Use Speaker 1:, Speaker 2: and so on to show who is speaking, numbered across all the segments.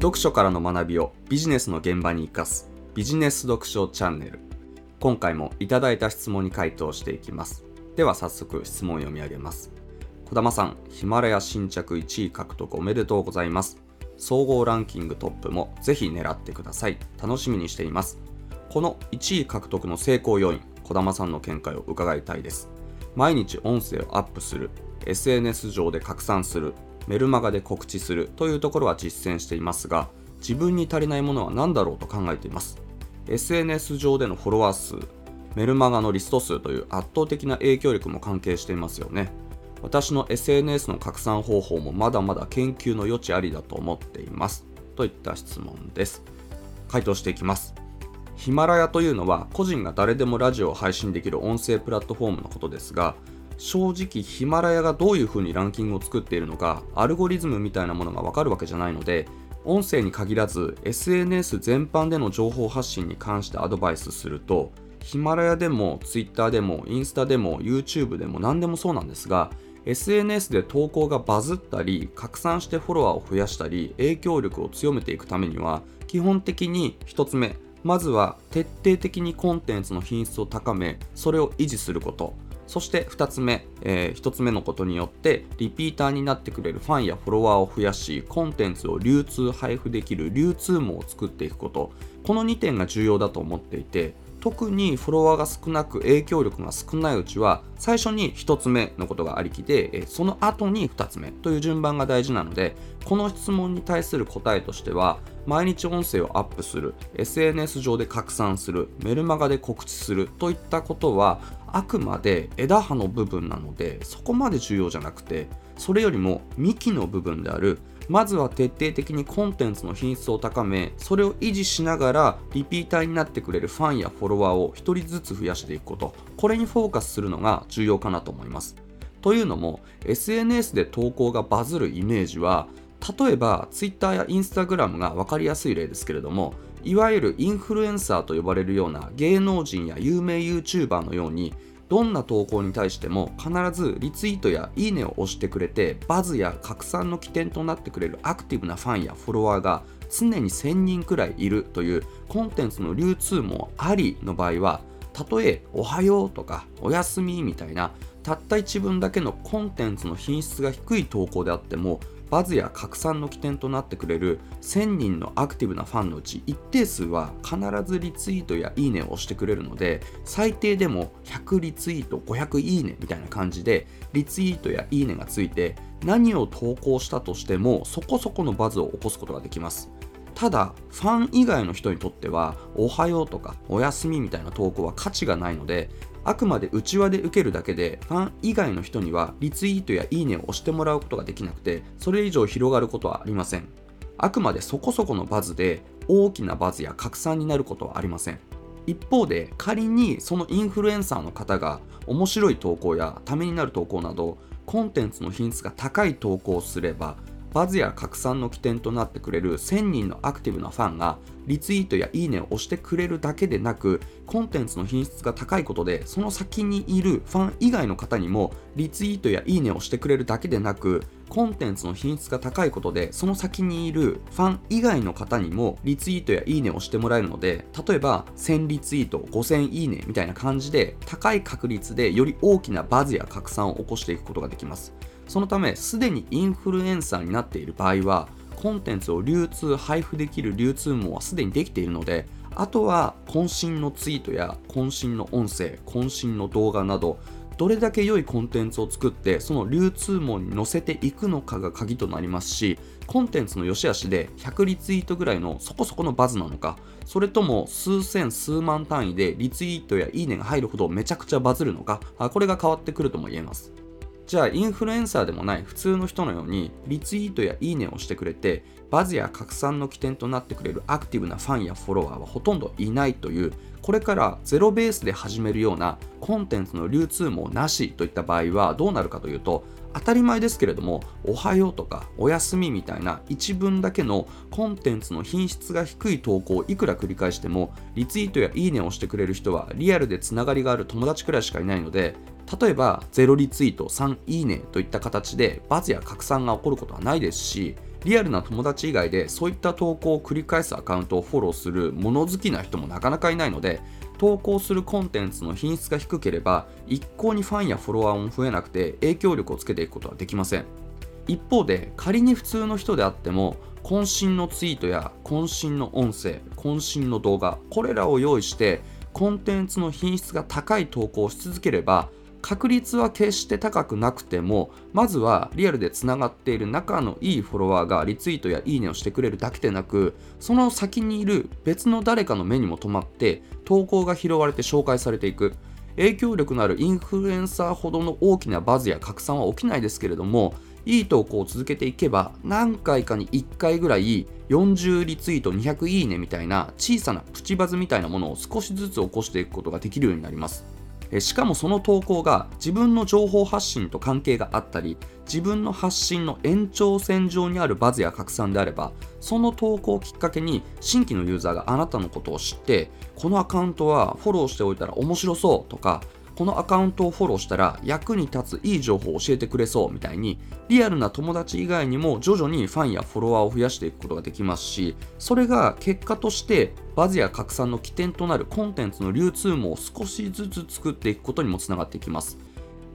Speaker 1: 読書からの学びをビジネスの現場に生かすビジネス読書チャンネル。今回もいただいた質問に回答していきます。では早速質問を読み上げます。児玉さんヒマラヤ新着1位獲得おめでとうございます。総合ランキングトップもぜひ狙ってください。楽しみにしています。この1位獲得の成功要因児玉さんの見解を伺いたいです。毎日音声をアップする SNS 上で拡散するメルマガで告知するというところは実践していますが自分に足りないものは何だろうと考えています。SNS 上でのフォロワー数メルマガのリスト数という圧倒的な影響力も関係していますよね。私の SNS の拡散方法もまだまだ研究の余地ありだと思っています。といった質問です。回答していきます。ヒマラヤというのは個人が誰でもラジオを配信できる音声プラットフォームのことですが正直ヒマラヤがどういう風にランキングを作っているのかアルゴリズムみたいなものがわかるわけじゃないので音声に限らず SNS 全般での情報発信に関してアドバイスするとヒマラヤでも Twitter でもインスタでも YouTube でも何でもそうなんですが SNS で投稿がバズったり拡散してフォロワーを増やしたり影響力を強めていくためには基本的に1つ目まずは徹底的にコンテンツの品質を高めそれを維持すること。そして2つ目、えー、1つ目のことによってリピーターになってくれるファンやフォロワーを増やしコンテンツを流通配布できる流通網を作っていくこと。この2点が重要だと思っていて特にフォロワーが少なく影響力が少ないうちは最初に1つ目のことがありきでその後に2つ目。という順番が大事なのでこの質問に対する答えとしては毎日音声をアップする SNS 上で拡散するメルマガで告知するといったことはあくまで枝葉の部分なのでそこまで重要じゃなくてそれよりも幹の部分であるまずは徹底的にコンテンツの品質を高めそれを維持しながらリピーターになってくれるファンやフォロワーを1人ずつ増やしていくこと。これにフォーカスするのが重要かなと思います。というのも SNS で投稿がバズるイメージは例えば Twitter や Instagram が分かりやすい例ですけれどもいわゆるインフルエンサーと呼ばれるような芸能人や有名 YouTuber のようにどんな投稿に対しても必ずリツイートやいいねを押してくれてバズや拡散の起点となってくれるアクティブなファンやフォロワーが常に1000人くらいいるというコンテンツの流通もありの場合はたとえおはようとかおやすみみたいなたった一文だけのコンテンツの品質が低い投稿であってもバズや拡散の起点となってくれる1000人のアクティブなファンのうち一定数は必ずリツイートやいいねを押してくれるので最低でも100リツイート500いいねみたいな感じでリツイートやいいねがついて何を投稿したとしてもそこそこのバズを起こすことができます。ただファン以外の人にとってはおはようとかおやすみみたいな投稿は価値がないのであくまで内輪で受けるだけでファン以外の人にはリツイートやいいねを押してもらうことができなくてそれ以上広がることはありません。あくまでそこそこのバズで大きなバズや拡散になることはありません。一方で仮にそのインフルエンサーの方が面白い投稿やためになる投稿などコンテンツの品質が高い投稿をすればバズや拡散の起点となってくれる1000人のアクティブなファンがリツイートやいいねを押してくれるだけでなくコンテンツの品質が高いことでその先にいるファン以外の方にもリツイートやいいねをしてくれるだけでなくコンテンツの品質が高いことでその先にいるファン以外の方にもリツイートやいいねをしてもらえるので例えば1000リツイート5000いいねみたいな感じで高い確率でより大きなバズや拡散を起こしていくことができます。そのためすでにインフルエンサーになっている場合はコンテンツを流通配布できる流通網はすでにできているのであとは渾身のツイートや渾身の音声渾身の動画などどれだけ良いコンテンツを作ってその流通網に載せていくのかが鍵となりますしコンテンツの良し悪しで100リツイートぐらいのそこそこのバズなのかそれとも数千数万単位でリツイートやいいねが入るほどめちゃくちゃバズるのかこれが変わってくるとも言えます。じゃあインフルエンサーでもない普通の人のようにリツイートやいいねをしてくれてバズや拡散の起点となってくれるアクティブなファンやフォロワーはほとんどいないというこれからゼロベースで始めるようなコンテンツの流通もなしといった場合はどうなるかというと当たり前ですけれどもおはようとかおやすみみたいな一文だけのコンテンツの品質が低い投稿をいくら繰り返してもリツイートやいいねをしてくれる人はリアルでつながりがある友達くらいしかいないので例えば0リツイート3いいねといった形でバズや拡散が起こることはないですしリアルな友達以外でそういった投稿を繰り返すアカウントをフォローする物好きな人もなかなかいないので投稿するコンテンツの品質が低ければ一向にファンやフォロワーも増えなくて影響力をつけていくことはできません。一方で仮に普通の人であっても渾身のツイートや渾身の音声渾身の動画これらを用意してコンテンツの品質が高い投稿をし続ければ確率は決して高くなくてもまずはリアルでつながっている仲のいいフォロワーがリツイートやいいねをしてくれるだけでなくその先にいる別の誰かの目にも留まって投稿が拾われて紹介されていく。影響力のあるインフルエンサーほどの大きなバズや拡散は起きないですけれどもいい投稿を続けていけば何回かに1回ぐらい40リツイート200いいねみたいな小さなプチバズみたいなものを少しずつ起こしていくことができるようになります。しかもその投稿が自分の情報発信と関係があったり自分の発信の延長線上にあるバズや拡散であればその投稿をきっかけに新規のユーザーがあなたのことを知ってこのアカウントはフォローしておいたら面白そうとかこのアカウントをフォローしたら役に立ついい情報を教えてくれそうみたいにリアルな友達以外にも徐々にファンやフォロワーを増やしていくことができますしそれが結果としてバズや拡散の起点となるコンテンツの流通網を少しずつ作っていくことにもつながっていきます。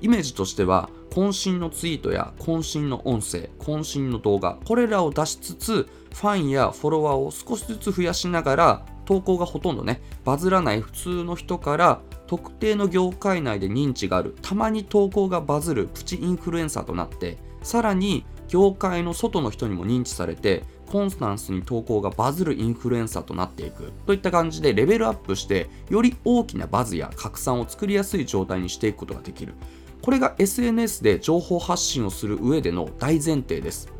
Speaker 1: イメージとしては渾身のツイートや渾身の音声渾身の動画これらを出しつつファンやフォロワーを少しずつ増やしながら投稿がほとんどねバズらない普通の人から特定の業界内で認知がある。たまに投稿がバズるプチインフルエンサーとなってさらに業界の外の人にも認知されてコンスタンスに投稿がバズるインフルエンサーとなっていく。といった感じでレベルアップしてより大きなバズや拡散を作りやすい状態にしていくことができる。これが SNS で情報発信をする上での大前提です。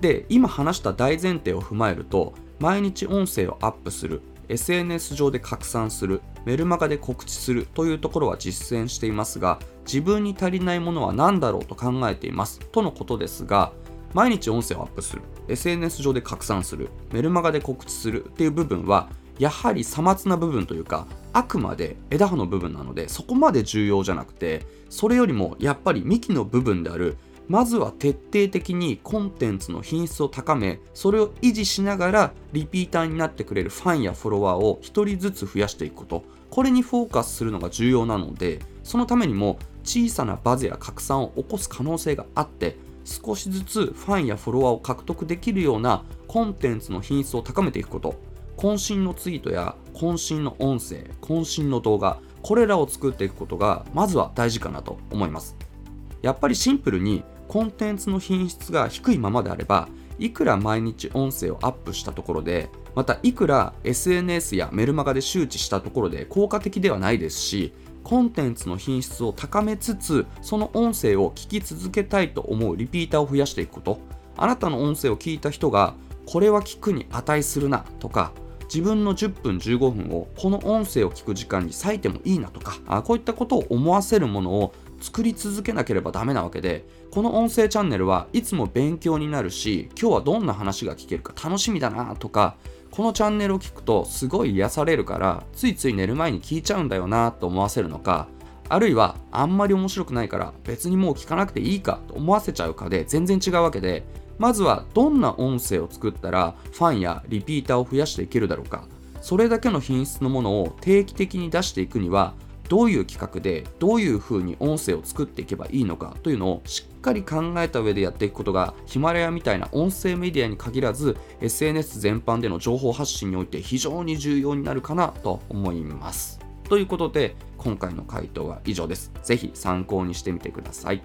Speaker 1: で今話した大前提を踏まえると毎日音声をアップする。SNS 上で拡散するメルマガで告知するというところは実践していますが自分に足りないものは何だろうと考えていますとのことですが毎日音声をアップする SNS 上で拡散するメルマガで告知するっていう部分はやはりさまつな部分というかあくまで枝葉の部分なのでそこまで重要じゃなくてそれよりもやっぱり幹の部分であるまずは徹底的にコンテンツの品質を高めそれを維持しながらリピーターになってくれるファンやフォロワーを1人ずつ増やしていくこと。これにフォーカスするのが重要なのでそのためにも小さなバズや拡散を起こす可能性があって少しずつファンやフォロワーを獲得できるようなコンテンツの品質を高めていくこと。渾身のツイートや渾身の音声渾身の動画これらを作っていくことがまずは大事かなと思います。やっぱりシンプルにコンテンツの品質が低いままであればいくら毎日音声をアップしたところでまたいくら SNS やメルマガで周知したところで効果的ではないですしコンテンツの品質を高めつつその音声を聞き続けたいと思うリピーターを増やしていくこと。あなたの音声を聞いた人がこれは聞くに値するなとか自分の10分15分をこの音声を聞く時間に割いてもいいなとかこういったことを思わせるものを作り続けなければダメなわけでこの音声チャンネルはいつも勉強になるし今日はどんな話が聞けるか楽しみだなとかこのチャンネルを聞くとすごい癒されるからついつい寝る前に聞いちゃうんだよなと思わせるのかあるいはあんまり面白くないから別にもう聞かなくていいかと思わせちゃうかで全然違うわけでまずはどんな音声を作ったらファンやリピーターを増やしていけるだろうか。それだけの品質のものを定期的に出していくにはどういう企画でどういうふうに音声を作っていけばいいのかというのをしっかり考えた上でやっていくことがヒマラヤみたいな音声メディアに限らず SNS 全般での情報発信において非常に重要になるかなと思います。ということで今回の回答は以上です。ぜひ参考にしてみてください。